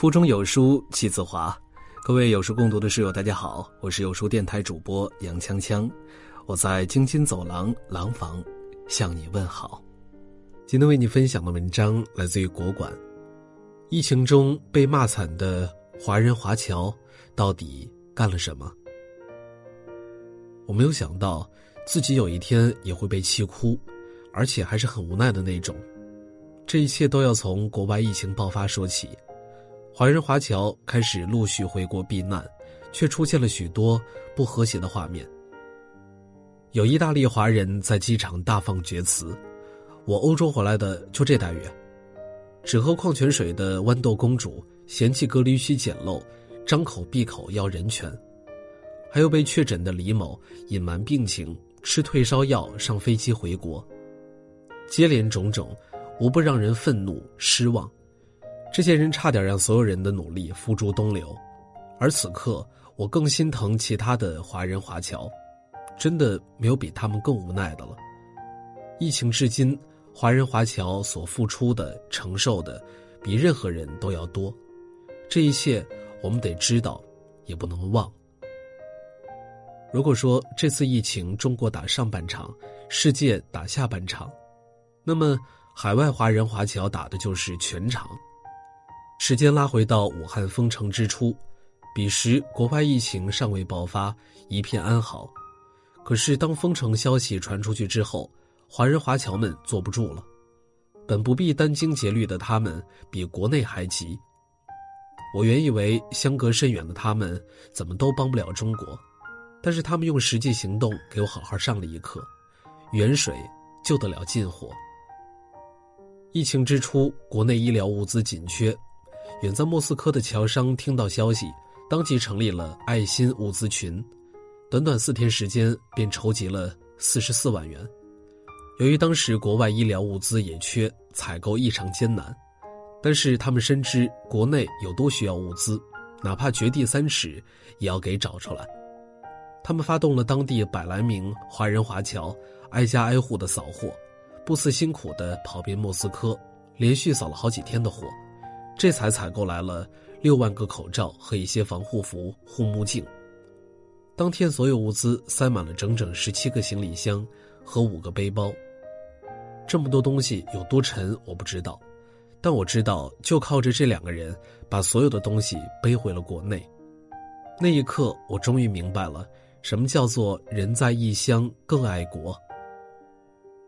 腹中有书气自华，各位有书共读的室友，大家好，我是有书电台主播杨锵锵，我在京津走廊廊坊向你问好。今天为你分享的文章来自于国馆。疫情中被骂惨的华人华侨到底干了什么？我没有想到自己有一天也会被气哭，而且还是很无奈的那种。这一切都要从国外疫情爆发说起。华人华侨开始陆续回国避难，却出现了许多不和谐的画面。有意大利华人在机场大放厥词：“我欧洲回来的就这待遇。”只喝矿泉水的豌豆公主嫌弃隔离区简陋，张口闭口要人权；还有被确诊的李某隐瞒病情，吃退烧药上飞机回国。接连种种，无不让人愤怒失望。这些人差点让所有人的努力付诸东流，而此刻我更心疼其他的华人华侨，真的没有比他们更无奈的了。疫情至今，华人华侨所付出的、承受的，比任何人都要多。这一切我们得知道，也不能忘。如果说这次疫情中国打上半场，世界打下半场，那么海外华人华侨打的就是全场。时间拉回到武汉封城之初，彼时国外疫情尚未爆发，一片安好。可是当封城消息传出去之后，华人华侨们坐不住了。本不必殚精竭虑的他们，比国内还急。我原以为相隔甚远的他们怎么都帮不了中国，但是他们用实际行动给我好好上了一课：远水救得了近火。疫情之初，国内医疗物资紧缺。远在莫斯科的侨商听到消息，当即成立了爱心物资群，短短四天时间便筹集了四十四万元。由于当时国外医疗物资也缺，采购异常艰难，但是他们深知国内有多需要物资，哪怕掘地三尺也要给找出来。他们发动了当地百来名华人华侨，挨家挨户的扫货，不辞辛苦的跑遍莫斯科，连续扫了好几天的货。这才采购来了六万个口罩和一些防护服、护目镜。当天，所有物资塞满了整整十七个行李箱和五个背包。这么多东西有多沉，我不知道，但我知道，就靠着这两个人，把所有的东西背回了国内。那一刻，我终于明白了，什么叫做人在异乡更爱国。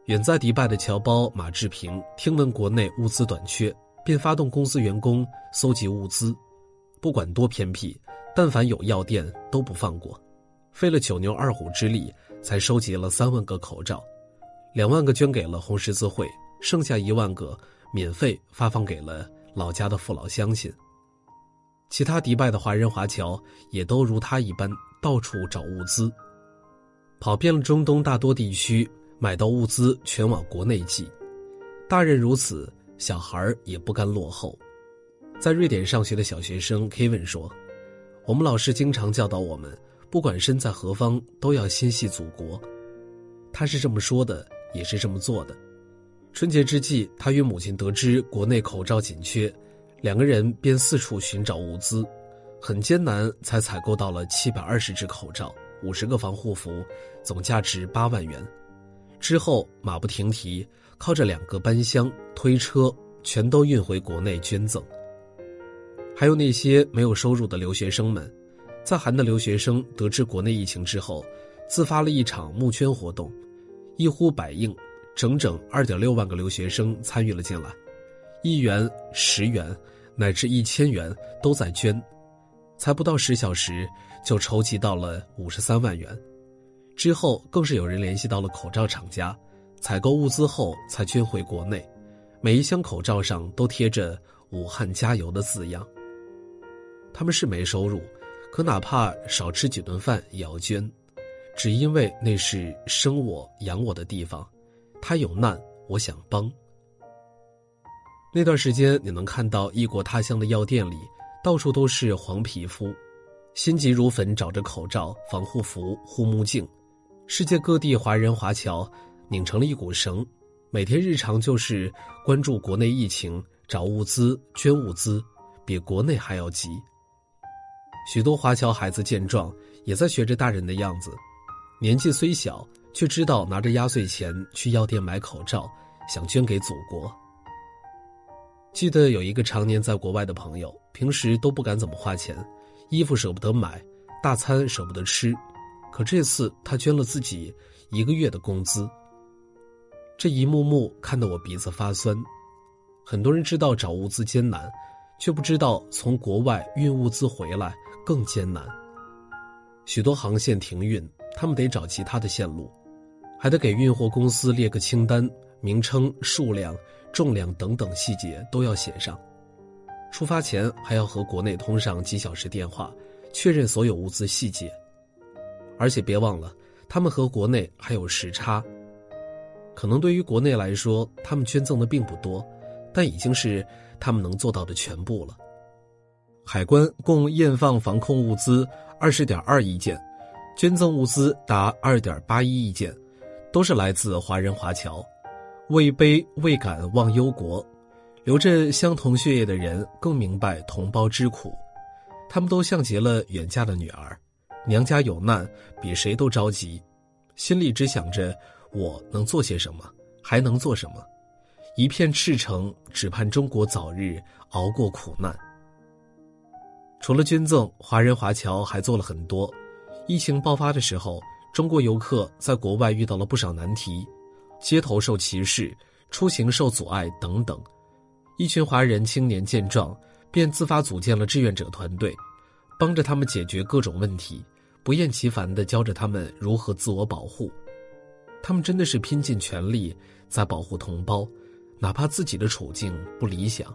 远在迪拜的侨胞马志平听闻国内物资短缺。便发动公司员工搜集物资，不管多偏僻，但凡有药店都不放过，费了九牛二虎之力才收集了三万个口罩，两万个捐给了红十字会，剩下一万个免费发放给了老家的父老乡亲。其他迪拜的华人华侨也都如他一般到处找物资，跑遍了中东大多地区，买到物资全往国内寄，大人如此。小孩也不甘落后，在瑞典上学的小学生 Kevin 说：“我们老师经常教导我们，不管身在何方，都要心系祖国。”他是这么说的，也是这么做的。春节之际，他与母亲得知国内口罩紧缺，两个人便四处寻找物资，很艰难才采购到了七百二十只口罩、五十个防护服，总价值八万元。之后马不停蹄。靠着两个搬箱推车，全都运回国内捐赠。还有那些没有收入的留学生们，在韩的留学生得知国内疫情之后，自发了一场募捐活动，一呼百应，整整二点六万个留学生参与了进来，一元、十元乃至一千元都在捐，才不到十小时就筹集到了五十三万元。之后更是有人联系到了口罩厂家。采购物资后才捐回国内，每一箱口罩上都贴着“武汉加油”的字样。他们是没收入，可哪怕少吃几顿饭也要捐，只因为那是生我养我的地方，他有难我想帮。那段时间，你能看到异国他乡的药店里到处都是黄皮肤，心急如焚找着口罩、防护服、护目镜，世界各地华人华侨。拧成了一股绳，每天日常就是关注国内疫情、找物资、捐物资，比国内还要急。许多华侨孩子见状，也在学着大人的样子，年纪虽小，却知道拿着压岁钱去药店买口罩，想捐给祖国。记得有一个常年在国外的朋友，平时都不敢怎么花钱，衣服舍不得买，大餐舍不得吃，可这次他捐了自己一个月的工资。这一幕幕看得我鼻子发酸。很多人知道找物资艰难，却不知道从国外运物资回来。更艰难。许多航线停运，他们得找其他的线路，还得给运货公司列个清单，名称、数量、重量等等细节都要写上。出发前还要和国内通上几小时电话，确认所有物资细节。而且别忘了，他们和国内还有时差。可能对于国内来说，他们捐赠的并不多，但已经是他们能做到的全部了。海关共验放防控物资二十点二亿件，捐赠物资达二点八一亿件，都是来自华人华侨。位卑未敢忘忧国，流着相同血液的人更明白同胞之苦。他们都像极了远嫁的女儿，娘家有难，比谁都着急，心里只想着我能做些什么，还能做什么，一片赤诚，只盼中国早日熬过苦难。除了捐赠，华人华侨还做了很多。疫情爆发的时候，中国游客在国外遇到了不少难题，街头受歧视，出行受阻碍等等。一群华人青年见状，便自发组建了志愿者团队，帮着他们解决各种问题，不厌其烦地教着他们如何自我保护。他们真的是拼尽全力在保护同胞，哪怕自己的处境不理想。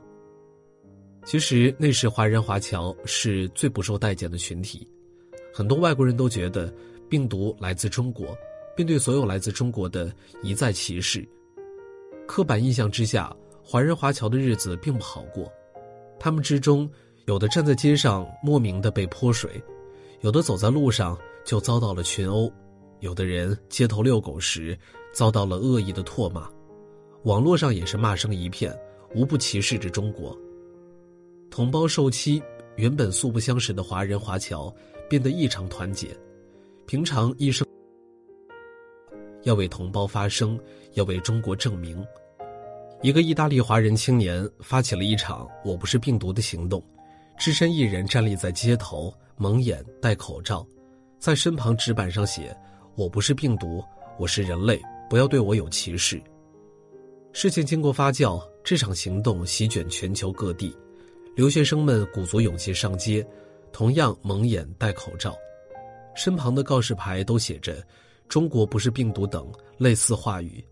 其实那时华人华侨是最不受待见的群体，很多外国人都觉得病毒来自中国，并对所有来自中国的一再歧视。刻板印象之下，华人华侨的日子并不好过，他们之中有的站在街上莫名的被泼水，有的走在路上就遭到了群殴，有的人街头遛狗时遭到了恶意的唾骂，网络上也是骂声一片，无不歧视着中国。同胞受欺，原本素不相识的华人华侨变得异常团结。平常一生要为同胞发声，要为中国证明。一个意大利华人青年发起了一场“我不是病毒”的行动，只身一人站立在街头，蒙眼戴口罩，在身旁纸板上写：“我不是病毒，我是人类，不要对我有歧视。”事情经过发酵，这场行动席卷全球各地。留学生们鼓足勇气上街，同样蒙眼戴口罩，身旁的告示牌都写着“中国不是病毒”等类似话语。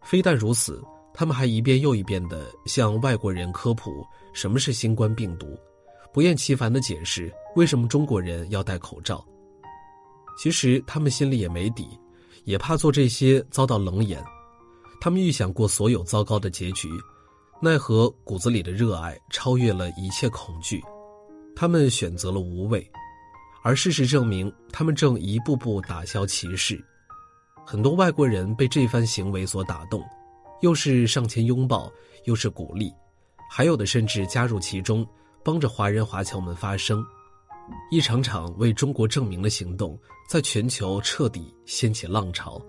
非但如此，他们还一遍又一遍地向外国人科普什么是新冠病毒，不厌其烦地解释为什么中国人要戴口罩。其实他们心里也没底，也怕做这些遭到冷眼，他们预想过所有糟糕的结局。奈何骨子里的热爱超越了一切恐惧，他们选择了无畏，而事实证明，他们正一步步打消歧视。很多外国人被这番行为所打动，又是上前拥抱，又是鼓励，还有的甚至加入其中，帮着华人华侨们发声。一场场为中国证明的行动，在全球彻底掀起浪潮。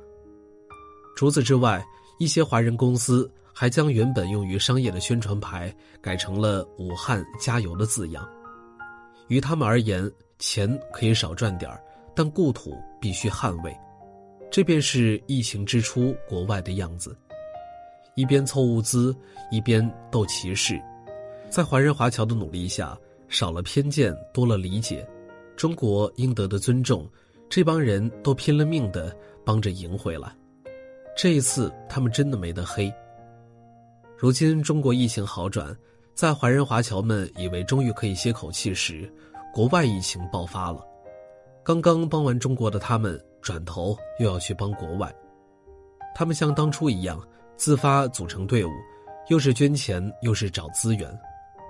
除此之外，一些华人公司。还将原本用于商业的宣传牌改成了“武汉加油”的字样。于他们而言，钱可以少赚点但故土必须捍卫。这便是疫情之初国外的样子：一边凑物资，一边斗歧视。在华人华侨的努力下，少了偏见，多了理解，中国应得的尊重，这帮人都拼了命的帮着赢回来。这一次，他们真的没得黑。如今中国疫情好转，在华人华侨们以为终于可以歇口气时，国外疫情爆发了。刚刚帮完中国的他们，转头又要去帮国外。他们像当初一样，自发组成队伍，又是捐钱，又是找资源，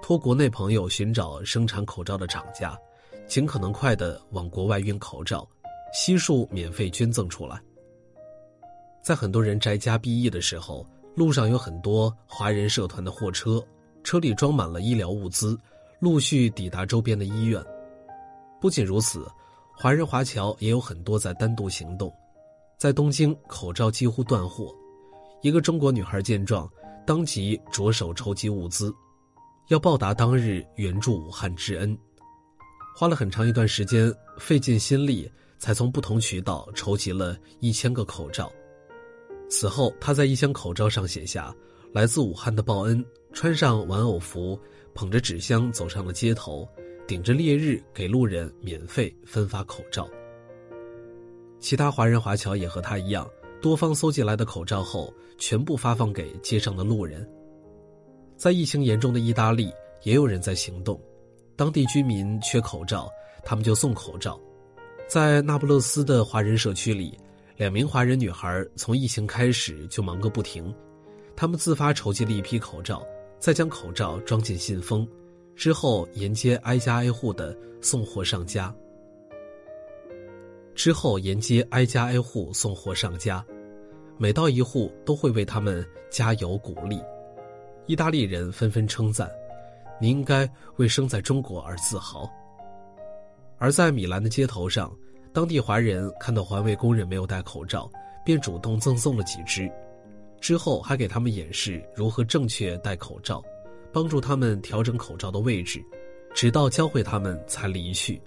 托国内朋友寻找生产口罩的厂家，尽可能快的往国外运口罩，悉数免费捐赠出来。在很多人宅家避疫的时候。路上有很多华人社团的货车，车里装满了医疗物资，陆续抵达周边的医院。不仅如此，华人华侨也有很多在单独行动。在东京，口罩几乎断货。一个中国女孩见状，当即着手筹集物资，要报答当日援助武汉之恩。花了很长一段时间，费尽心力，才从不同渠道筹集了一千个口罩。此后，他在一箱口罩上写下“来自武汉的报恩”，穿上玩偶服，捧着纸箱走上了街头，顶着烈日给路人免费分发口罩。其他华人华侨也和他一样，多方搜集来的口罩后，全部发放给街上的路人。在疫情严重的意大利，也有人在行动，当地居民缺口罩，他们就送口罩。在那不勒斯的华人社区里，两名华人女孩从疫情开始就忙个不停，他们自发筹集了一批口罩，再将口罩装进信封，之后沿街挨家挨户的送货上家。之后沿街挨家挨户送货上家，每到一户都会为他们加油鼓励。意大利人纷纷称赞：“你应该为生在中国而自豪。”而在米兰的街头上，当地华人看到环卫工人没有戴口罩，便主动赠送了几只，之后还给他们演示如何正确戴口罩，帮助他们调整口罩的位置，直到教会他们才离去。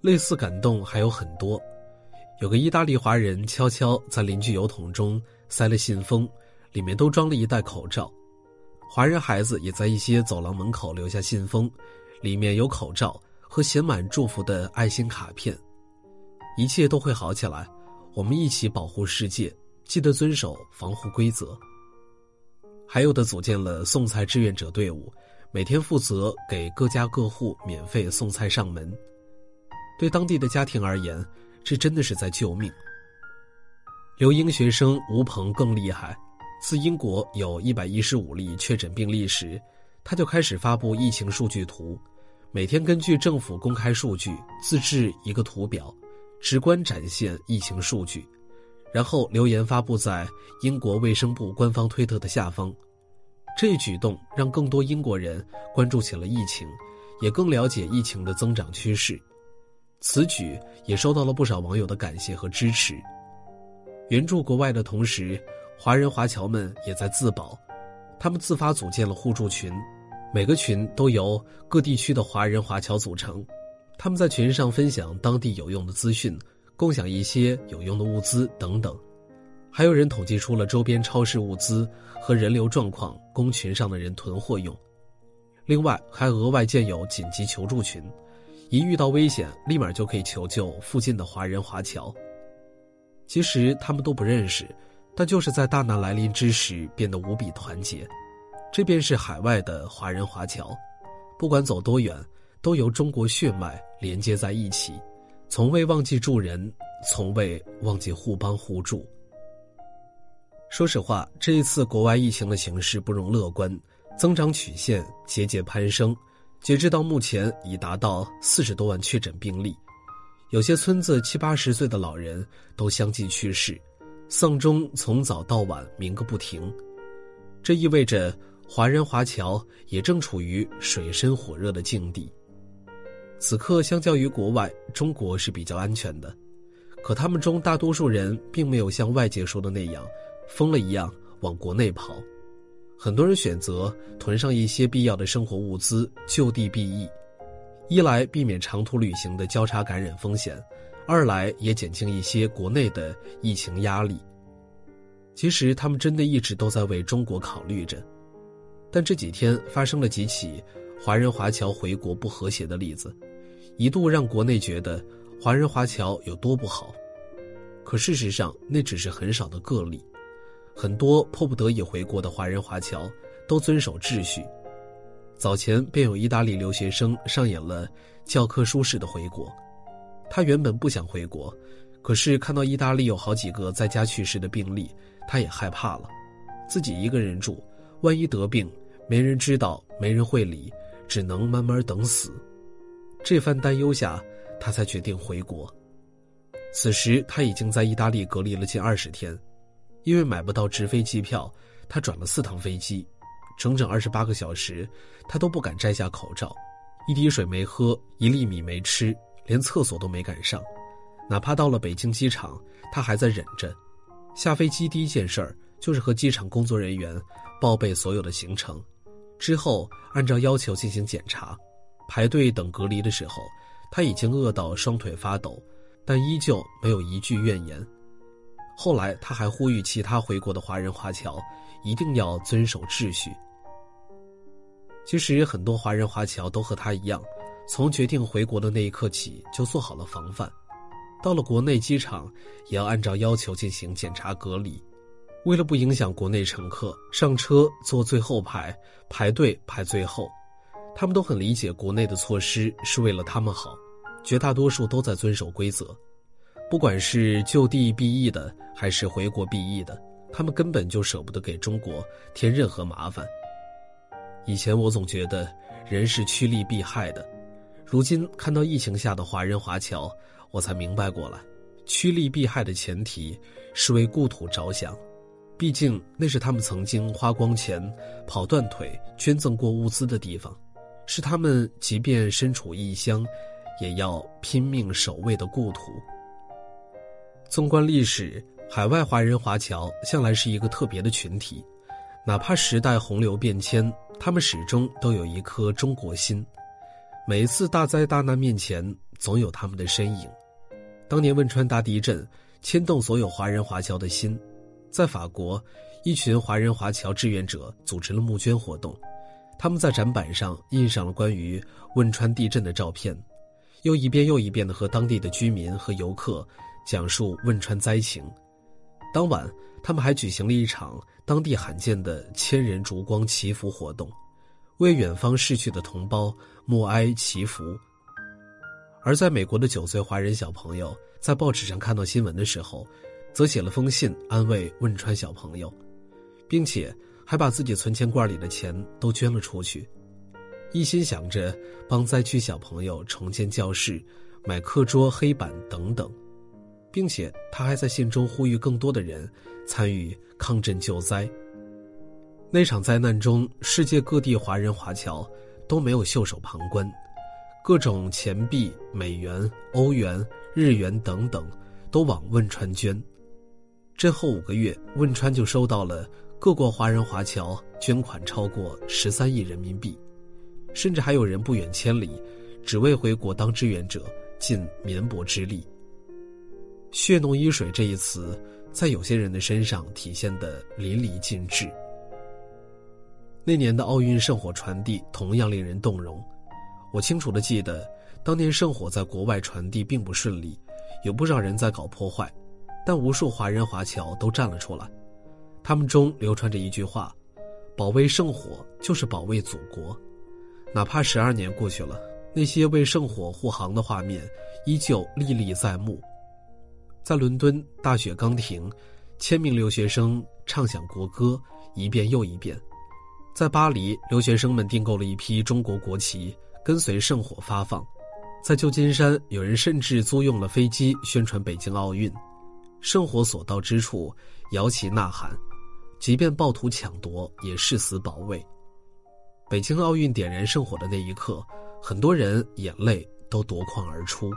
类似感动还有很多，有个意大利华人悄悄在邻居油桶中塞了信封，里面都装了一袋口罩。华人孩子也在一些走廊门口留下信封，里面有口罩和写满祝福的爱心卡片。一切都会好起来，我们一起保护世界，记得遵守防护规则。还有的组建了送菜志愿者队伍，每天负责给各家各户免费送菜上门。对当地的家庭而言，这真的是在救命。留英学生吴鹏更厉害，自英国有一百一十五例确诊病例时，他就开始发布疫情数据图，每天根据政府公开数据自制一个图表，直观展现疫情数据，然后留言发布在英国卫生部官方推特的下方。这一举动让更多英国人关注起了疫情，也更了解疫情的增长趋势。此举也收到了不少网友的感谢和支持。援助国外的同时，华人华侨们也在自保，他们自发组建了互助群，每个群都由各地区的华人华侨组成。他们在群上分享当地有用的资讯，共享一些有用的物资等等。还有人统计出了周边超市物资和人流状况，供群上的人囤货用。另外，还额外建有紧急求助群。一遇到危险，立马就可以求救附近的华人华侨。其实他们都不认识，但就是在大难来临之时变得无比团结。这便是海外的华人华侨，不管走多远，都由中国血脉连接在一起，从未忘记助人，从未忘记互帮互助。说实话，这一次国外疫情的形势不容乐观，增长曲线节节攀升。截至到目前，已达到四十多万确诊病例，有些村子七八十岁的老人都相继去世，丧钟从早到晚鸣个不停。这意味着华人华侨也正处于水深火热的境地。此刻，相较于国外，中国是比较安全的，可他们中大多数人并没有像外界说的那样，疯了一样往国内跑。很多人选择囤上一些必要的生活物资，就地避疫，一来避免长途旅行的交叉感染风险，二来也减轻一些国内的疫情压力。其实他们真的一直都在为中国考虑着，但这几天发生了几起华人华侨回国不和谐的例子，一度让国内觉得华人华侨有多不好，可事实上那只是很少的个例。很多迫不得已回国的华人华侨都遵守秩序。早前便有意大利留学生上演了教科书式的回国。他原本不想回国，可是看到意大利有好几个在家去世的病例，他也害怕了。自己一个人住，万一得病，没人知道，没人会理，只能慢慢等死。这番担忧下，他才决定回国。此时他已经在意大利隔离了近二十天。因为买不到直飞机票，他转了四趟飞机，整整二十八个小时，他都不敢摘下口罩，一滴水没喝，一粒米没吃，连厕所都没敢上。哪怕到了北京机场，他还在忍着。下飞机第一件事儿就是和机场工作人员报备所有的行程，之后按照要求进行检查。排队等隔离的时候，他已经饿到双腿发抖，但依旧没有一句怨言。后来他还呼吁其他回国的华人华侨一定要遵守秩序。其实很多华人华侨都和他一样，从决定回国的那一刻起就做好了防范。到了国内机场，也要按照要求进行检查隔离。为了不影响国内乘客上车坐最后排，排队排最后，他们都很理解国内的措施是为了他们好，绝大多数都在遵守规则。不管是就地避疫的，还是回国避疫的，他们根本就舍不得给中国添任何麻烦。以前我总觉得人是趋利避害的，如今看到疫情下的华人华侨。我才明白过来，趋利避害的前提是为故土着想，毕竟那是他们曾经花光钱、跑断腿、捐赠过物资的地方，是他们即便身处异乡，也要拼命守卫的故土。纵观历史，海外华人华侨向来是一个特别的群体，哪怕时代洪流变迁，他们始终都有一颗中国心。每次大灾大难面前。总有他们的身影。当年汶川大地震牵动所有华人华侨的心，在法国，一群华人华侨志愿者组织了募捐活动。他们在展板上印上了关于汶川地震的照片，又一遍又一遍地和当地的居民和游客讲述汶川灾情。当晚，他们还举行了一场当地罕见的千人烛光祈福活动，为远方逝去的同胞默哀祈福。而在美国的九岁华人小朋友在报纸上看到新闻的时候，则写了封信安慰汶川小朋友，并且还把自己存钱罐里的钱都捐了出去，一心想着帮灾区小朋友重建教室、买课桌、黑板等等，并且他还在信中呼吁更多的人参与抗震救灾。那场灾难中，世界各地华人华侨都没有袖手旁观。各种钱币、美元、欧元、日元等等，都往汶川捐。震后五个月，汶川就收到了各国华人华侨捐款超过十三亿人民币，甚至还有人不远千里，只为回国当志愿者尽绵薄之力。血浓于水这一词，在有些人的身上体现得淋漓尽致。那年的奥运圣火传递同样令人动容。我清楚的记得，当年圣火在国外传递并不顺利，有不少人在搞破坏，但无数华人华侨都站了出来。他们中流传着一句话：“保卫圣火就是保卫祖国。”哪怕十二年过去了，那些为圣火护航的画面依旧历历在目。在伦敦，大雪刚停，千名留学生唱响国歌，一遍又一遍。在巴黎，留学生们订购了一批中国国旗。跟随圣火发放，在旧金山，有人甚至租用了飞机宣传北京奥运。圣火所到之处，摇旗呐喊，即便暴徒抢夺，也誓死保卫。北京奥运点燃圣火的那一刻，很多人眼泪都夺眶而出，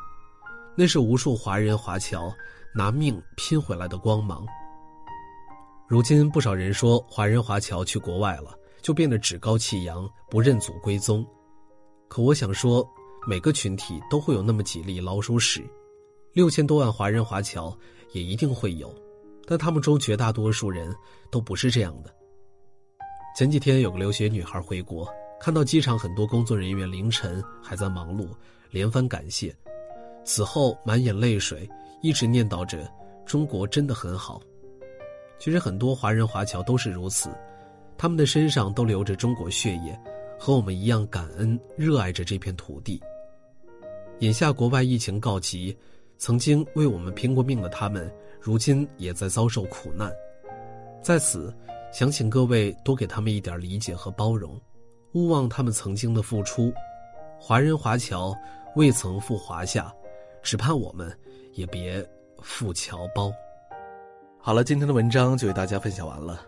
那是无数华人华侨拿命拼回来的光芒。如今，不少人说华人华侨去国外了，就变得趾高气扬，不认祖归宗。可我想说，每个群体都会有那么几粒老鼠屎，六千多万华人华侨也一定会有，但他们中绝大多数人都不是这样的。前几天有个留学女孩回国，看到机场很多工作人员凌晨还在忙碌，连番感谢，此后满眼泪水，一直念叨着中国真的很好。其实很多华人华侨都是如此，他们的身上都流着中国血液。和我们一样感恩、热爱着这片土地。眼下国外疫情告急，曾经为我们拼过命的他们，如今也在遭受苦难。在此，想请各位多给他们一点理解和包容，勿忘他们曾经的付出。华人华侨未曾赴华夏，只盼我们也别负侨胞。好了，今天的文章就为大家分享完了。